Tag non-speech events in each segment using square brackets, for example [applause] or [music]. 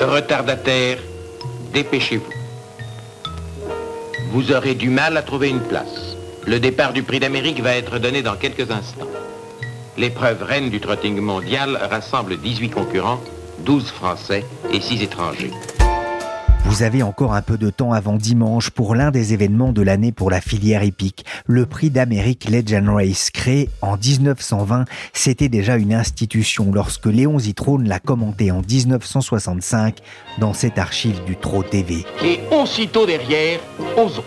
Retardataire, dépêchez-vous. Vous aurez du mal à trouver une place. Le départ du prix d'Amérique va être donné dans quelques instants. L'épreuve reine du trotting mondial rassemble 18 concurrents, 12 Français et 6 étrangers. Vous avez encore un peu de temps avant dimanche pour l'un des événements de l'année pour la filière hippique, le prix d'Amérique Legend Race. Créé en 1920, c'était déjà une institution lorsque Léon Zitrone l'a commenté en 1965 dans cette archive du Trot TV. Et aussitôt derrière, Ozo.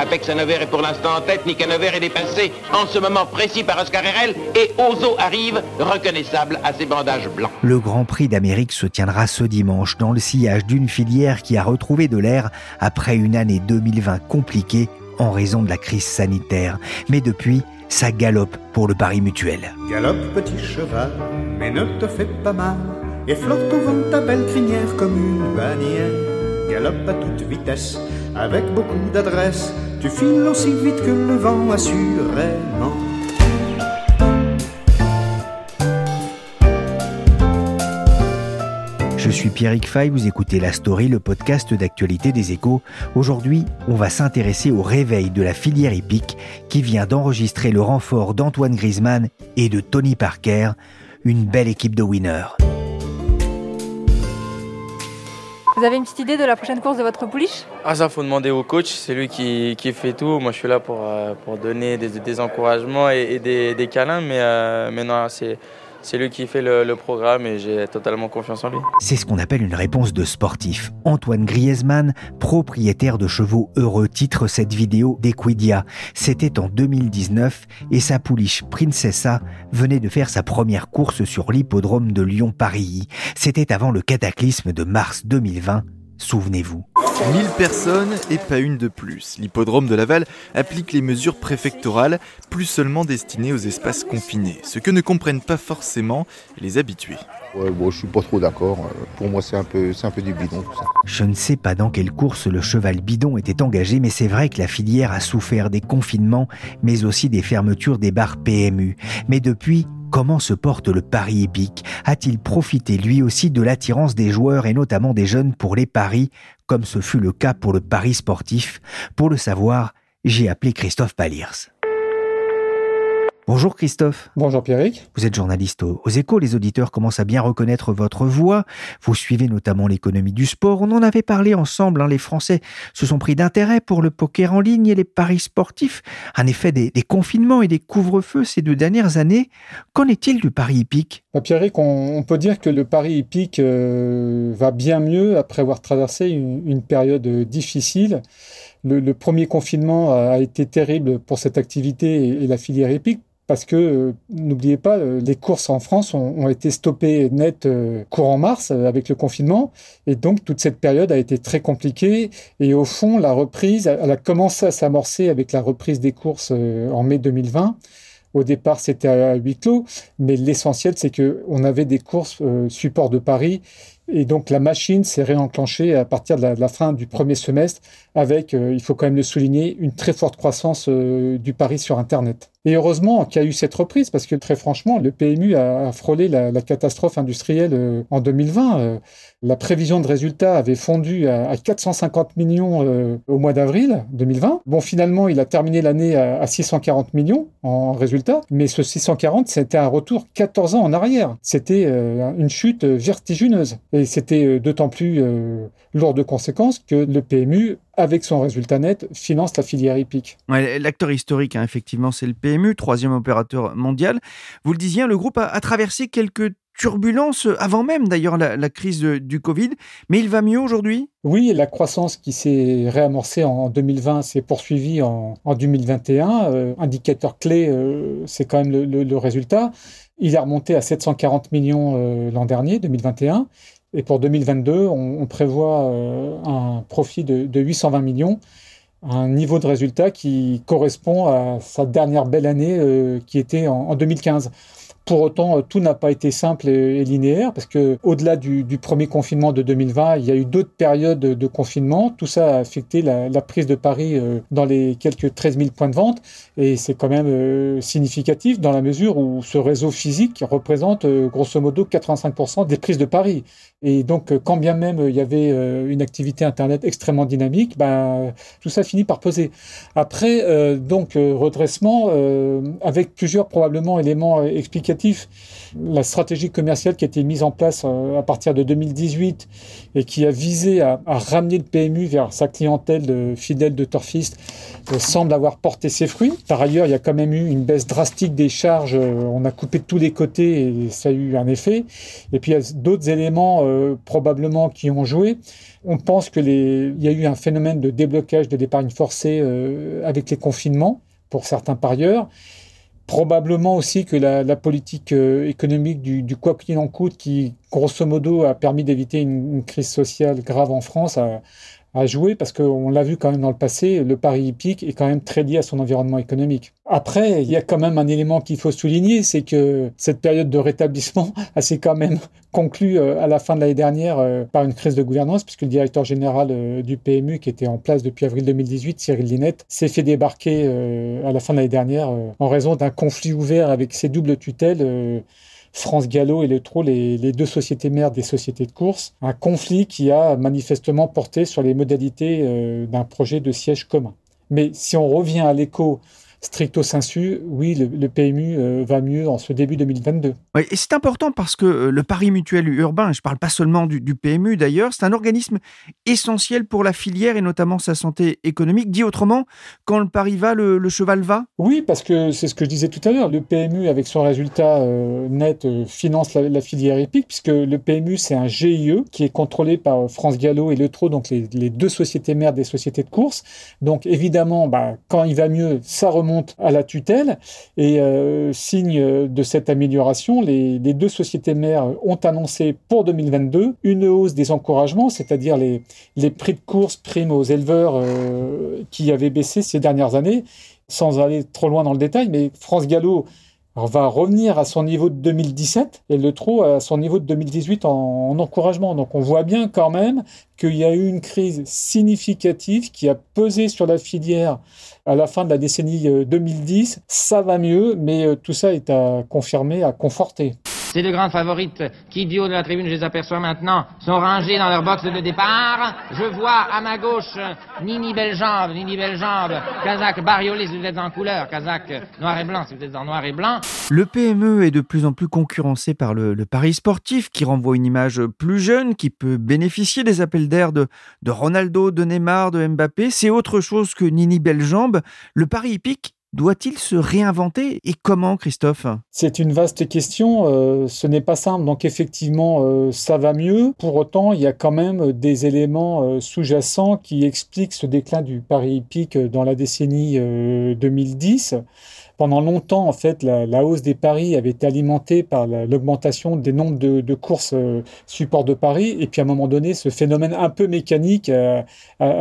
Apex Hanover est pour l'instant en tête, Nick Hanover est dépassé en ce moment précis par Oscar RL et Ozo arrive, reconnaissable à ses bandages blancs. Le Grand Prix d'Amérique se tiendra ce dimanche dans le sillage d'une filière qui a retrouvé de l'air après une année 2020 compliquée en raison de la crise sanitaire. Mais depuis, ça galope pour le pari mutuel. Galope petit cheval, mais ne te fais pas mal, et flotte au ta belle crinière comme une bannière. Galope à toute vitesse, avec beaucoup d'adresse, tu files aussi vite que le vent assurément. Suis Pierrick Fay, vous écoutez La Story, le podcast d'actualité des échos. Aujourd'hui, on va s'intéresser au réveil de la filière hippique qui vient d'enregistrer le renfort d'Antoine Griezmann et de Tony Parker, une belle équipe de winners. Vous avez une petite idée de la prochaine course de votre pouliche? Ah ça faut demander au coach, c'est lui qui, qui, fait tout. Moi je suis là pour, euh, pour donner des, des encouragements et, et des, des, câlins, mais, euh, mais non, c'est c'est lui qui fait le, programme et j'ai totalement confiance en lui. C'est ce qu'on appelle une réponse de sportif. Antoine Griezmann, propriétaire de chevaux heureux, titre cette vidéo d'Equidia. C'était en 2019 et sa pouliche Princessa venait de faire sa première course sur l'hippodrome de Lyon-Paris. C'était avant le cataclysme de mars 2020 Souvenez-vous. 1000 personnes et pas une de plus. L'hippodrome de Laval applique les mesures préfectorales, plus seulement destinées aux espaces confinés, ce que ne comprennent pas forcément les habitués. Ouais, bon, je suis pas trop d'accord. Pour moi, c'est un peu, c'est un peu du bidon tout ça. Je ne sais pas dans quelle course le cheval bidon était engagé, mais c'est vrai que la filière a souffert des confinements, mais aussi des fermetures des bars PMU. Mais depuis, Comment se porte le pari épique A-t-il profité lui aussi de l'attirance des joueurs et notamment des jeunes pour les paris, comme ce fut le cas pour le pari sportif? Pour le savoir, j'ai appelé Christophe Palirs. Bonjour Christophe. Bonjour Pierrick. Vous êtes journaliste aux échos, les auditeurs commencent à bien reconnaître votre voix. Vous suivez notamment l'économie du sport. On en avait parlé ensemble, hein. les Français se sont pris d'intérêt pour le poker en ligne et les paris sportifs. En effet, des, des confinements et des couvre-feux ces deux dernières années. Qu'en est-il du pari hippique? Bah Pierrick, on, on, peut dire que le pari hippique euh, va bien mieux après avoir traversé une, une période difficile. Le, le, premier confinement a été terrible pour cette activité et, et la filière hippique parce que euh, n'oubliez pas, euh, les courses en France ont, ont été stoppées net euh, courant mars avec le confinement, et donc toute cette période a été très compliquée. Et au fond, la reprise, elle a commencé à s'amorcer avec la reprise des courses en mai 2020. Au départ, c'était à huis clos, mais l'essentiel, c'est que on avait des courses support de Paris. Et donc la machine s'est réenclenchée à partir de la, fin du premier semestre avec, euh, il faut quand même le souligner, une très forte croissance euh, du pari sur Internet. Et heureusement qu'il y a eu cette reprise parce que très franchement, le PMU a, frôlé la, catastrophe industrielle euh, en 2020. la prévision de résultats avait fondu à, à 450 millions au mois d'avril 2020. Bon, finalement, il a terminé l'année à, à 640 millions en résultats, mais ce 640, c'était un retour 14 ans en arrière. C'était une chute vertigineuse. C'était d'autant plus euh, lourd de conséquences que le PMU, avec son résultat net, finance la filière hippique. Ouais, L'acteur historique, hein, effectivement, c'est le PMU, troisième opérateur mondial. Vous le disiez, le groupe a, a traversé quelques turbulences avant même d'ailleurs la, la, crise de, du Covid, mais il va mieux aujourd'hui? Oui, la croissance qui s'est réamorcée en 2020 s'est poursuivie en, en 2021. Euh, indicateur clé, euh, c'est quand même le, le, le résultat. Il est remonté à 740 millions l'an dernier, 2021. Et pour 2022, on, prévoit un profit de, de 820 millions un niveau de résultat qui correspond à sa dernière belle année euh, qui était en, 2015. Pour autant, euh, tout n'a pas été simple et, linéaire parce que au-delà du, premier confinement de 2020, il y a eu d'autres périodes de confinement. Tout ça a affecté la, prise de Paris euh, dans les quelques 13 000 points de vente et c'est quand même significatif dans la mesure où ce réseau physique représente grosso modo 85% des prises de Paris. Et donc, euh, quand bien même euh, il y avait euh, une activité Internet extrêmement dynamique, ben, tout ça finit par poser. Après, donc, redressement, avec plusieurs probablement éléments explicatifs. La stratégie commerciale qui a été mise en place à partir de 2018 et qui a visé à, ramener le PMU vers sa clientèle de, fidèle de Turfist semble avoir porté ses fruits. Par ailleurs, il y a quand même eu une baisse drastique des charges. On a coupé de tous les côtés et ça a eu un effet. Et puis, il y a d'autres éléments euh, probablement qui ont joué. On pense qu'il y a eu un phénomène de déblocage de l'épargne forcée euh, avec les confinements pour certains parieurs. Probablement aussi que la, politique euh, économique du, quoi qu'il en coûte, qui grosso modo a permis d'éviter une, crise sociale grave en France, a, à jouer parce qu'on l'a vu quand même dans le passé, le pari hippique est quand même très lié à son environnement économique. Après, il y a quand même un élément qu'il faut souligner, c'est que cette période de rétablissement [laughs] s'est quand même conclue euh, à la fin de l'année dernière euh, par une crise de gouvernance, puisque le directeur général euh, du PMU, qui était en place depuis avril 2018, Cyril Linette, s'est fait débarquer à la fin de l'année dernière en raison d'un conflit ouvert avec ses doubles tutelles France Gallo et le les, les deux sociétés mères des sociétés de course, un conflit qui a manifestement porté sur les modalités euh, d'un projet de siège commun. Mais si on revient à l'écho stricto sensu, oui, le, PMU euh, va mieux en ce début 2022. et c'est important parce que euh, le pari mutuel urbain, je ne parle pas seulement du, PMU d'ailleurs, c'est un organisme essentiel pour la filière et notamment sa santé économique. Dit autrement, quand le pari va, le, cheval va? Oui, parce que c'est ce que je disais tout à l'heure, le PMU, avec son résultat euh, net, finance la, filière épique, puisque le PMU, c'est un GIE qui est contrôlé par France Gallo et Le Trot, donc les, deux sociétés mères des sociétés de course. Donc évidemment, bah, quand il va mieux, ça remonte monte à la tutelle. Et euh, signe de cette amélioration, les, deux sociétés mères ont annoncé pour 2022 une hausse des encouragements, c'est-à-dire les, les prix de course primes aux éleveurs euh, qui avaient baissé ces dernières années. Sans aller trop loin dans le détail, mais France Gallo va revenir à son niveau de 2017 et le trou à son niveau de 2018 en, en encouragement. Donc on voit bien quand même qu'il y a eu une crise significative qui a pesé sur la filière à la fin de la décennie 2010. Euh, Ça va mieux, mais euh, tout ça est à confirmer, à conforter. Ces deux grandes favorites qui, du haut de la tribune, je les aperçois maintenant, sont rangées dans leur box de départ. Je vois à ma gauche Nini Beljambe, Nini Beljambe, Kazakh Bariolé si vous êtes en couleur, Kazakh noir et blanc si vous êtes en noir et blanc. Le PME est de plus en plus concurrencé par le, le pari sportif qui renvoie une image plus jeune, qui peut bénéficier des appels d'air de, Ronaldo, de Neymar, de Mbappé. C'est autre chose que Nini Beljambe. Le pari hippique doit-il se réinventer et comment, Christophe? C'est une vaste question. Euh, ce n'est pas simple. Donc effectivement, euh, ça va mieux. Pour autant, il y a quand même des éléments euh, sous-jacents qui expliquent ce déclin du pari hippique dans la décennie 2010 pendant longtemps, en fait, la, hausse des paris avait été alimentée par l'augmentation des nombres de, courses euh, support de paris. Et puis, à un moment donné, ce phénomène un peu mécanique a,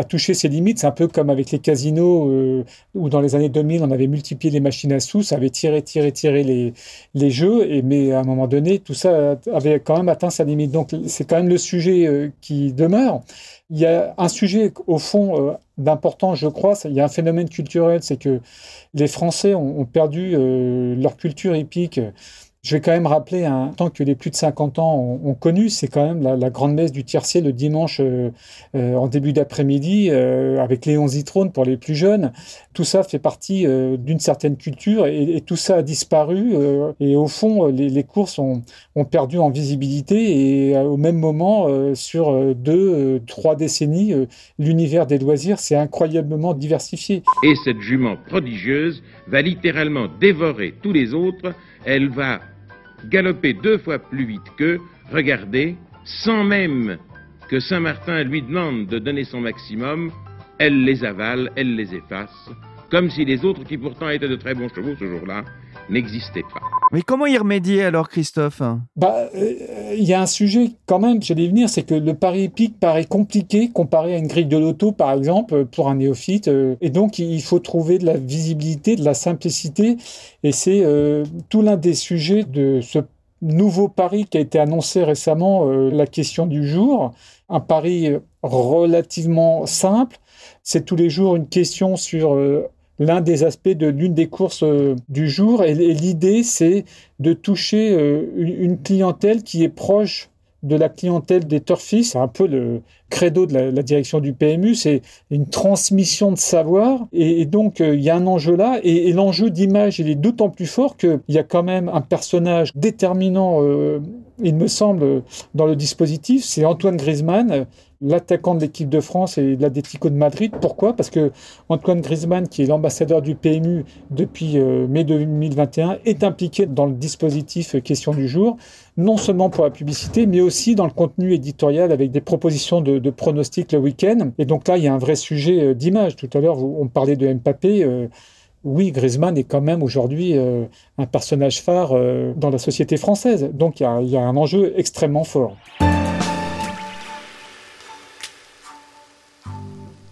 touché ses limites. C'est un peu comme avec les casinos, euh, où dans les années 2000, on avait multiplié les machines à sous, ça avait tiré, tiré, tiré les, jeux. Mais à un moment donné, tout ça avait quand même atteint sa limite. Donc, c'est quand même le sujet euh, qui demeure. Il y a un sujet, au fond, euh, d'important, je crois. Il y a un phénomène culturel, c'est que les Français ont, perdu euh, leur culture épique. Je vais quand même rappeler un temps que les plus de 50 ans ont, connu, c'est quand même la, grande messe du tiercé le dimanche euh, euh, en début d'après-midi euh, avec Léon Zitrone pour les plus jeunes. Tout ça fait partie d'une certaine culture et, tout ça a disparu. et au fond, les, courses ont, ont, perdu en visibilité et au même moment, sur deux, trois décennies, l'univers des loisirs s'est incroyablement diversifié. Et cette jument prodigieuse va littéralement dévorer tous les autres. Elle va galoper deux fois plus vite qu'eux, regardez, sans même que Saint-Martin lui demande de donner son maximum, elle les avale, elle les efface, comme si les autres, qui pourtant étaient de très bons chevaux ce jour-là, n'existaient pas. Mais comment y remédier alors, Christophe? Bah, euh, il y a un sujet quand même, j'allais venir, c'est que le pari épique paraît compliqué comparé à une grille de loto, par exemple, pour un néophyte. Euh, et donc, il faut trouver de la visibilité, de la simplicité. Et c'est euh, tout l'un des sujets de ce nouveau pari qui a été annoncé récemment, la question du jour. Un pari relativement simple. C'est tous les jours une question sur l'un des aspects de l'une des courses euh, du jour. Et, l'idée, c'est de toucher euh, une, clientèle qui est proche de la clientèle des turfistes. C'est un peu le credo de la, direction du PMU, c'est une transmission de savoir. Et, donc, euh, il y a un enjeu là. Et, l'enjeu d'image, il est d'autant plus fort qu'il y a quand même un personnage déterminant, il me semble, dans le dispositif. C'est Antoine Griezmann, l'attaquant de l'équipe de France et de l'Atlético de Madrid. Pourquoi? Parce que Antoine Griezmann, qui est l'ambassadeur du PMU depuis euh, mai 2021, est impliqué dans le dispositif Question du jour, non seulement pour la publicité, mais aussi dans le contenu éditorial avec des propositions de, pronostics le week-end. Et donc là, il y a un vrai sujet euh, d'image. Tout à l'heure, on parlait de Mbappé. Euh, oui, Griezmann est quand même aujourd'hui un personnage phare dans la société française. Donc il y a un enjeu extrêmement fort.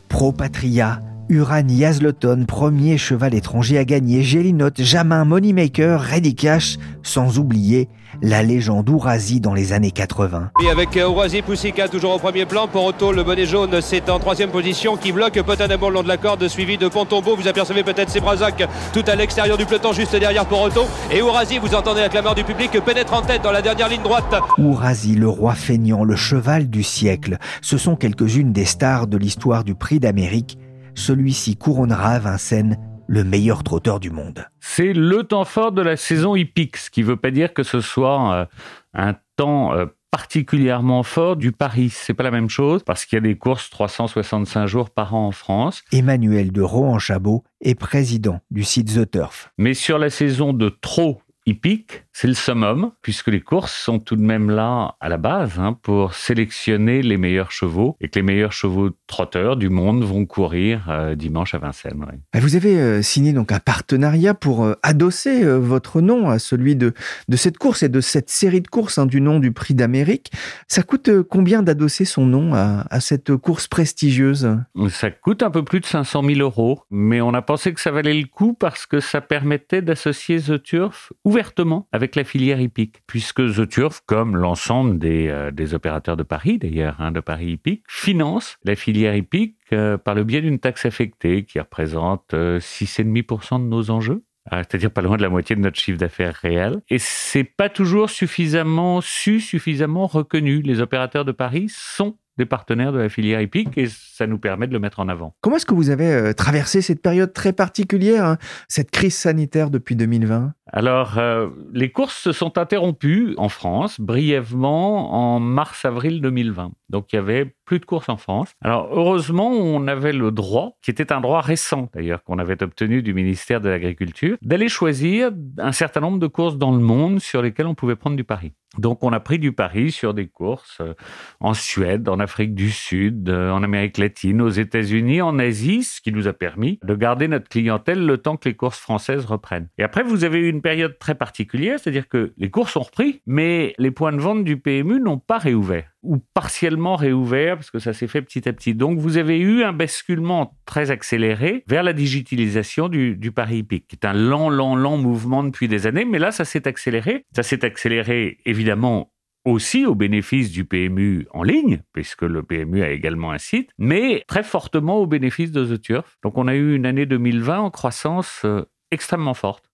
Pro Patria, Uran Yazloton, premier cheval étranger à gagner, Gélinote, Jamin, Moneymaker, Ready Cash, sans oublier la légende Ourasi dans les années 80. Et avec euh, Ourasi Poussika toujours au premier plan, Poroto, le bonnet jaune, c'est en troisième position qui bloque Potanabo le long de la corde, suivi de Pontombeau. Vous apercevez peut-être Sebrazac tout à l'extérieur du peloton, juste derrière Poroto. Et Ourasi, vous entendez la clameur du public, pénètre en tête dans la dernière ligne droite. Ourasi, le roi feignant, le cheval du siècle, ce sont quelques-unes des stars de l'histoire du prix d'Amérique celui-ci couronnera Vincennes le meilleur trotteur du monde. C'est le temps fort de la saison hippique, ce qui ne veut pas dire que ce soit euh, un temps euh, particulièrement fort du Paris. C'est pas la même chose parce qu'il y a des courses 365 jours par an en France. Emmanuel de Rohan-Chabot est président du site The Turf. Mais sur la saison de trop hippique, c'est le summum, puisque les courses sont tout de même là à la base hein, pour sélectionner les meilleurs chevaux et que les meilleurs chevaux trotteurs du monde vont courir euh, dimanche à Vincennes. Ah, vous avez euh, signé donc un partenariat pour euh, adosser votre nom à celui de, de cette course et de cette série de courses hein, du nom du Prix d'Amérique. Ça coûte combien d'adosser son nom à, à, cette course prestigieuse? Ça coûte un peu plus de 500 000 euros, mais on a pensé que ça valait le coup parce que ça permettait d'associer The Turf ouvertement avec avec la filière hippique, puisque The Turf, comme l'ensemble des, euh, des, opérateurs de Paris, d'ailleurs, hein, de Paris hippique, finance la filière hippique euh, par le biais d'une taxe affectée qui représente 6,5% euh, de nos enjeux ah, c'est-à-dire pas loin de la moitié de notre chiffre d'affaires réel. Et c'est pas toujours suffisamment su, suffisamment reconnu. Les opérateurs de Paris sont des partenaires de la filière hippique et ça nous permet de le mettre en avant. Comment est-ce que vous avez euh, traversé cette période très particulière, hein, cette crise sanitaire depuis 2020 Alors, euh, les courses se sont interrompues en France brièvement en mars-avril 2020. Donc, il y avait plus de courses en France. Alors, heureusement, on avait le droit, qui était un droit récent d'ailleurs, qu'on avait obtenu du ministère de l'Agriculture, d'aller choisir un certain nombre de courses dans le monde sur lesquelles on pouvait prendre du pari. Donc, on a pris du pari sur des courses euh, en Suède, en Afrique du Sud, euh, en Amérique latine, aux États-Unis, en Asie, ce qui nous a permis de garder notre clientèle le temps que les courses françaises reprennent. Et après, vous avez eu une période très particulière, c'est-à-dire que les courses ont repris, mais les points de vente du PMU n'ont pas réouvert ou partiellement réouvert parce que ça s'est fait petit à petit. Donc vous avez eu un basculement très accéléré vers la digitalisation du, du pari hippique, qui est un lent, lent, lent mouvement depuis des années, mais là ça s'est accéléré. Ça s'est accéléré évidemment aussi au bénéfice du PMU en ligne, puisque le PMU a également un site, mais très fortement au bénéfice de The Turf. Donc on a eu une année 2020 en croissance euh, extrêmement forte.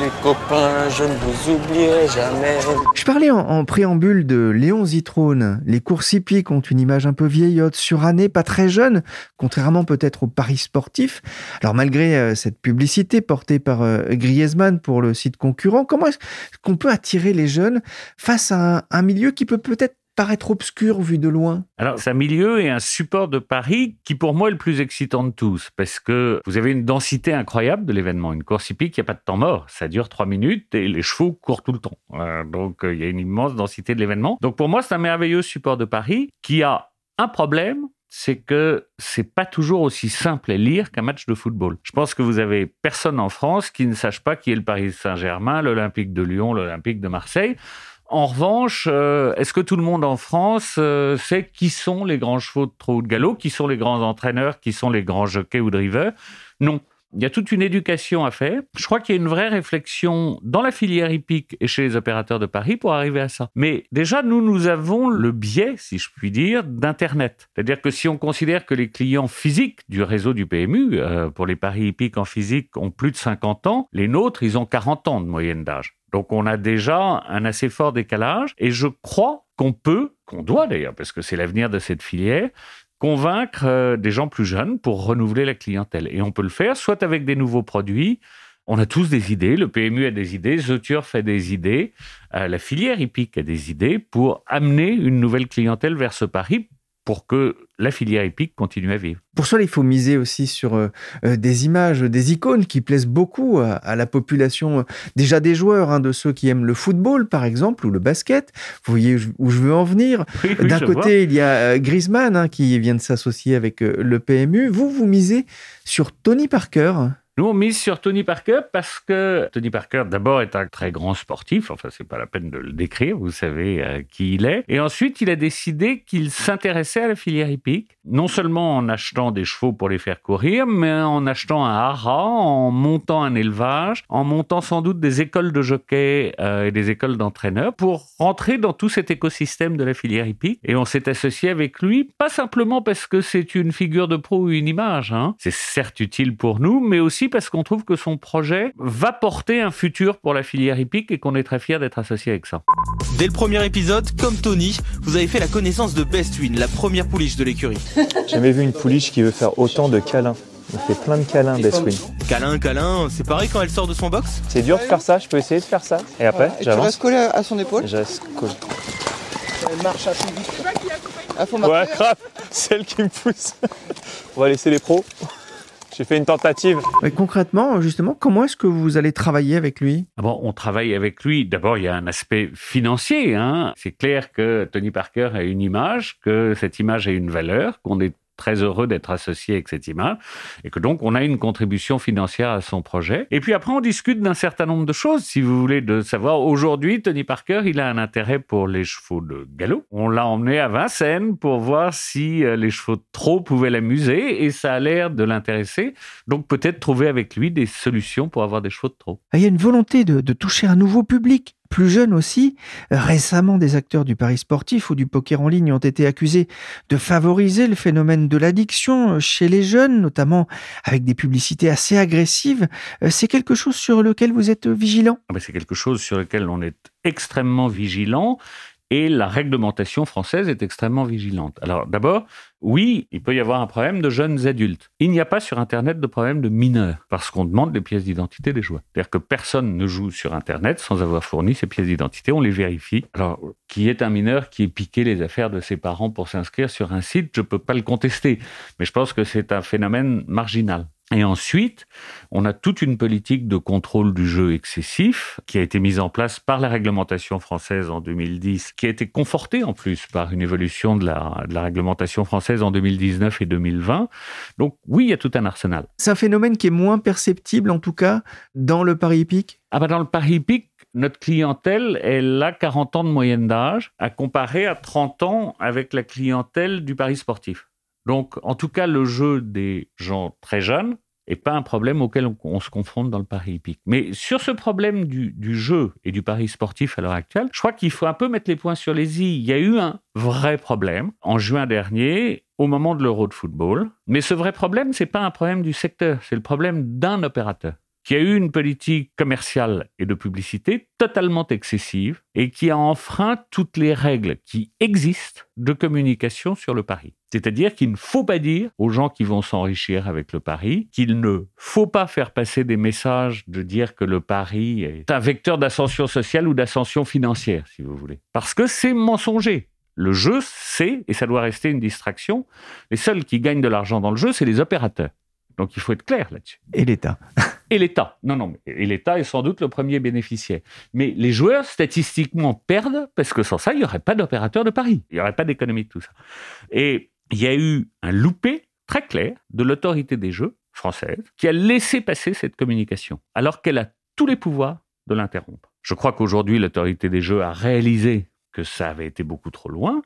Les copains, je ne vous oublierai jamais. Je parlais en, préambule de Léon Zitrone. Les courses hippiques ont une image un peu vieillotte, surannée, pas très jeune, contrairement peut-être au paris sportif. Alors malgré euh, cette publicité portée par euh, Griezmann pour le site concurrent, comment est-ce qu'on peut attirer les jeunes face à un milieu qui peut peut-être paraître obscur vu de loin Alors, c'est un milieu et un support de Paris qui, pour moi, est le plus excitant de tous, parce que vous avez une densité incroyable de l'événement. Une course hippique, il n'y a pas de temps mort. Ça dure trois minutes et les chevaux courent tout le temps. Euh, donc, euh, il y a une immense densité de l'événement. Donc, pour moi, c'est un merveilleux support de Paris qui a un problème c'est que c'est pas toujours aussi simple à lire qu'un match de football. Je pense que vous avez personne en France qui ne sache pas qui est le Paris Saint-Germain, l'Olympique de Lyon, l'Olympique de Marseille. En revanche, euh, est-ce que tout le monde en France euh, sait qui sont les grands chevaux de trot ou de galop, qui sont les grands entraîneurs, qui sont les grands jockeys ou drivers? Non. Il y a toute une éducation à faire. Je crois qu'il y a une vraie réflexion dans la filière hippique et chez les opérateurs de Paris pour arriver à ça. Mais déjà, nous, nous avons le biais, si je puis dire, d'Internet. C'est-à-dire que si on considère que les clients physiques du réseau du PMU, euh, pour les paris hippiques en physique, ont plus de 50 ans, les nôtres, ils ont 40 ans de moyenne d'âge. Donc on a déjà un assez fort décalage et je crois qu'on peut, qu'on doit d'ailleurs, parce que c'est l'avenir de cette filière, convaincre euh, des gens plus jeunes pour renouveler la clientèle. Et on peut le faire soit avec des nouveaux produits, on a tous des idées, le PMU a des idées, The Turf a des idées, euh, la filière hippique a des idées pour amener une nouvelle clientèle vers ce pari pour que la filière épique continue à vivre. Pour cela, il faut miser aussi sur euh, euh, des images, des icônes qui plaisent beaucoup à, la population, euh, déjà des joueurs, hein, de ceux qui aiment le football, par exemple, ou le basket. Vous voyez où je veux en venir. [laughs] D'un côté, il y a Griezmann hein, qui vient de s'associer avec le PMU. Vous, vous misez sur Tony Parker. Nous, on mise sur Tony Parker parce que Tony Parker, d'abord, est un très grand sportif. Enfin, c'est pas la peine de le décrire. Vous savez euh, qui il est. Et ensuite, il a décidé qu'il s'intéressait à la filière hippique. Non seulement en achetant des chevaux pour les faire courir, mais en achetant un haras, en montant un élevage, en montant sans doute des écoles de jockey euh, et des écoles d'entraîneurs pour rentrer dans tout cet écosystème de la filière hippique. Et on s'est associé avec lui, pas simplement parce que c'est une figure de pro ou une image. Hein. C'est certes utile pour nous, mais aussi parce qu'on trouve que son projet va porter un futur pour la filière hippique et qu'on est très fiers d'être associé avec ça. Dès le premier épisode, comme Tony, vous avez fait la connaissance de Bestwin, la première pouliche de l'écurie. J'ai [laughs] jamais vu une pouliche qui veut faire autant de câlins. Elle fait plein de câlins, Bestwin. Câlin, câlin, c'est pareil quand elle sort de son box C'est dur de faire ça, je peux essayer de faire ça. Et après, Tu restes collé à son épaule Je reste collé. Elle marche assez vite. Ah, faut ouais, grave, [laughs] c'est elle qui me pousse. On va laisser les pros. J'ai fait une tentative. Mais concrètement, justement, comment est-ce que vous allez travailler avec lui? Ah bon, On travaille avec lui. D'abord, il y a un aspect financier. Hein. C'est clair que Tony Parker a une image, que cette image a une valeur, qu'on est très heureux d'être associé avec cette image et que donc on a une contribution financière à son projet. Et puis après, on discute d'un certain nombre de choses. Si vous voulez de savoir, aujourd'hui, Tony Parker, il a un intérêt pour les chevaux de galop. On l'a emmené à Vincennes pour voir si euh, les chevaux de trot pouvaient l'amuser et ça a l'air de l'intéresser. Donc peut-être trouver avec lui des solutions pour avoir des chevaux de trot. Ah, il y a une volonté de, de toucher un nouveau public plus jeunes aussi. Récemment, des acteurs du Paris sportif ou du poker en ligne ont été accusés de favoriser le phénomène de l'addiction chez les jeunes, notamment avec des publicités assez agressives. Euh, c'est quelque chose sur lequel vous êtes vigilant? Ah ben, C'est quelque chose sur lequel on est extrêmement vigilant et la réglementation française est extrêmement vigilante. Alors d'abord, oui, il peut y avoir un problème de jeunes adultes. Il n'y a pas sur Internet de problème de mineurs, parce qu'on demande les pièces d'identité des joueurs. C'est-à-dire que personne ne joue sur Internet sans avoir fourni ses pièces d'identité, on les vérifie. Alors, qui est un mineur qui ait piqué les affaires de ses parents pour s'inscrire sur un site, je ne peux pas le contester, mais je pense que c'est un phénomène marginal. Et ensuite, on a toute une politique de contrôle du jeu excessif qui a été mise en place par la réglementation française en 2010, qui a été confortée en plus par une évolution de la, de la réglementation française en 2019 et 2020. Donc oui, il y a tout un arsenal. C'est un phénomène qui est moins perceptible en tout cas dans le Paris hippique? Ah bah Dans le Paris hippique, notre clientèle, elle a 40 ans de moyenne d'âge, à comparer à 30 ans avec la clientèle du Paris sportif. Donc, en tout cas, le jeu des gens très jeunes n'est pas un problème auquel on, se confronte dans le pari hippique. Mais sur ce problème du, jeu et du pari sportif à l'heure actuelle, je crois qu'il faut un peu mettre les points sur les i. Il y a eu un vrai problème en juin dernier au moment de l'Euro de football. Mais ce vrai problème, ce n'est pas un problème du secteur, c'est le problème d'un opérateur qui a eu une politique commerciale et de publicité totalement excessive et qui a enfreint toutes les règles qui existent de communication sur le pari. C'est-à-dire qu'il ne faut pas dire aux gens qui vont s'enrichir avec le pari qu'il ne faut pas faire passer des messages de dire que le pari est un vecteur d'ascension sociale ou d'ascension financière, si vous voulez. Parce que c'est mensonger. Le jeu, c'est, et ça doit rester une distraction, les seuls qui gagnent de l'argent dans le jeu, c'est les opérateurs. Donc il faut être clair là-dessus. Et l'État. [laughs] et l'État. Non, non, et l'État est sans doute le premier bénéficiaire. Mais les joueurs, statistiquement, perdent parce que sans ça, il n'y aurait pas d'opérateur de Paris. Il n'y aurait pas d'économie de tout ça. Et il y a eu un loupé très clair de l'autorité des jeux française qui a laissé passer cette communication, alors qu'elle a tous les pouvoirs de l'interrompre. Je crois qu'aujourd'hui, l'autorité des jeux a réalisé que ça avait été beaucoup trop loin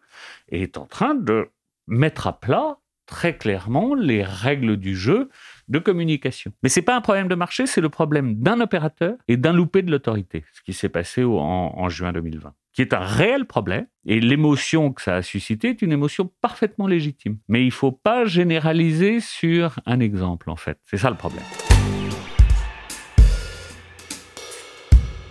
et est en train de mettre à plat très clairement les règles du jeu de communication. Mais ce n'est pas un problème de marché, c'est le problème d'un opérateur et d'un loupé de l'autorité, ce qui s'est passé en, juin 2020 qui est un réel problème. Et l'émotion que ça a suscité est une émotion parfaitement légitime. Mais il ne faut pas généraliser sur un exemple, en fait. C'est ça le problème.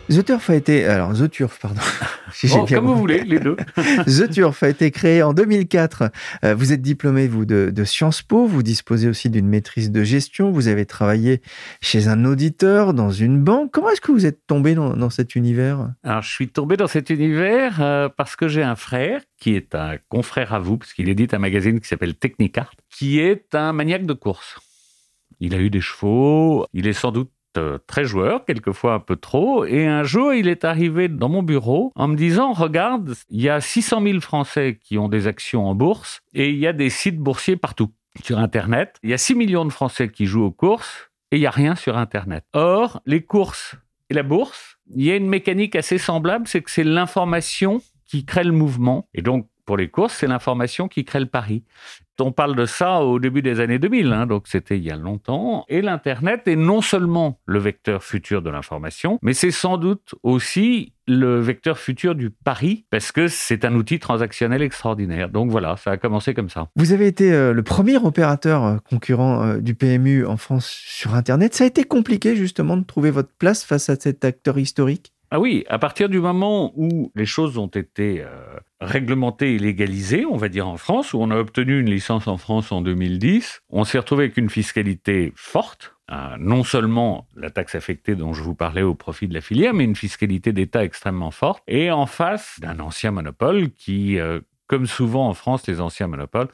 The Turf a été, alors The Turf, pardon. [laughs] Comme vous voulez, les deux. [laughs] The Turf a été créé en 2004. Euh, vous êtes diplômé, vous, de, de, Sciences Po. Vous disposez aussi d'une maîtrise de gestion. Vous avez travaillé chez un auditeur, dans une banque. Comment est-ce que vous êtes tombé dans, dans cet univers? Alors, je suis tombé dans cet univers euh, parce que j'ai un frère qui est un confrère à vous, parce qu'il édite un magazine qui s'appelle Technicart, qui est un maniaque de course. Il a eu des chevaux, il est sans doute très joueur, quelquefois un peu trop. Et un jour, il est arrivé dans mon bureau en me disant, regarde, il y a 600 000 Français qui ont des actions en bourse et il y a des sites boursiers partout sur Internet. Il y a 6 millions de Français qui jouent aux courses et il n'y a rien sur Internet. Or, les courses et la bourse, il y a une mécanique assez semblable, c'est que c'est l'information qui crée le mouvement. Et donc, pour les courses, c'est l'information qui crée le pari. On parle de ça au début des années 2000, hein, donc c'était il y a longtemps. Et l'Internet est non seulement le vecteur futur de l'information, mais c'est sans doute aussi le vecteur futur du pari, parce que c'est un outil transactionnel extraordinaire. Donc voilà, ça a commencé comme ça. Vous avez été euh, le premier opérateur euh, concurrent euh, du PMU en France sur Internet. Ça a été compliqué justement de trouver votre place face à cet acteur historique? Ah oui, à partir du moment où les choses ont été euh, réglementées et légalisées, on va dire en France, où on a obtenu une licence en France en 2010, on s'est retrouvé avec une fiscalité forte, euh, non seulement la taxe affectée dont je vous parlais au profit de la filière, mais une fiscalité d'État extrêmement forte, et en face d'un ancien monopole qui, euh, comme souvent en France, les anciens monopoles,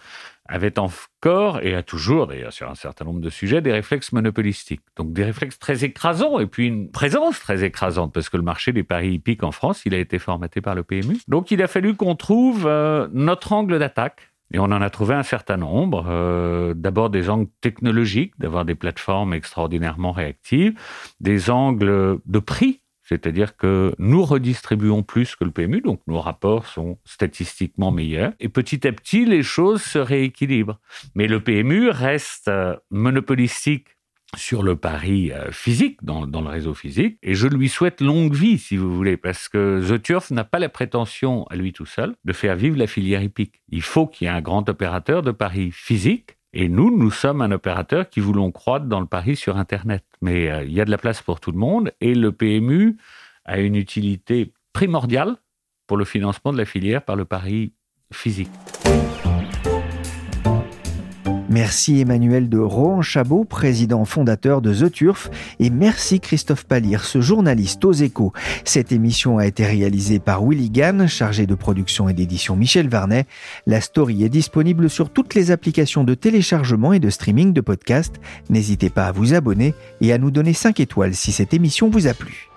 avait encore, et a toujours d'ailleurs sur un certain nombre de sujets, des réflexes monopolistiques. Donc des réflexes très écrasants et puis une présence très écrasante parce que le marché des paris hippiques en France, il a été formaté par le PMU. Donc il a fallu qu'on trouve euh, notre angle d'attaque. Et on en a trouvé un certain nombre. Euh, d'abord des angles technologiques, d'avoir des plateformes extraordinairement réactives, des angles de prix c'est-à-dire que nous redistribuons plus que le PMU, donc nos rapports sont statistiquement meilleurs. Et petit à petit, les choses se rééquilibrent. Mais le PMU reste euh, monopolistique sur le pari euh, physique, dans, le réseau physique, et je lui souhaite longue vie, si vous voulez, parce que The Turf n'a pas la prétention, à lui tout seul, de faire vivre la filière hippique. Il faut qu'il y ait un grand opérateur de paris physique et nous, nous sommes un opérateur qui voulons croître dans le pari sur Internet. Mais euh, il y a de la place pour tout le monde et le PMU a une utilité primordiale pour le financement de la filière par le pari physique. Merci Emmanuel de Rohan-Chabot, président fondateur de The Turf, et merci Christophe Palir, ce journaliste aux échos. Cette émission a été réalisée par Willy Gann, chargé de production et d'édition Michel Varnet. La story est disponible sur toutes les applications de téléchargement et de streaming de podcasts. N'hésitez pas à vous abonner et à nous donner 5 étoiles si cette émission vous a plu.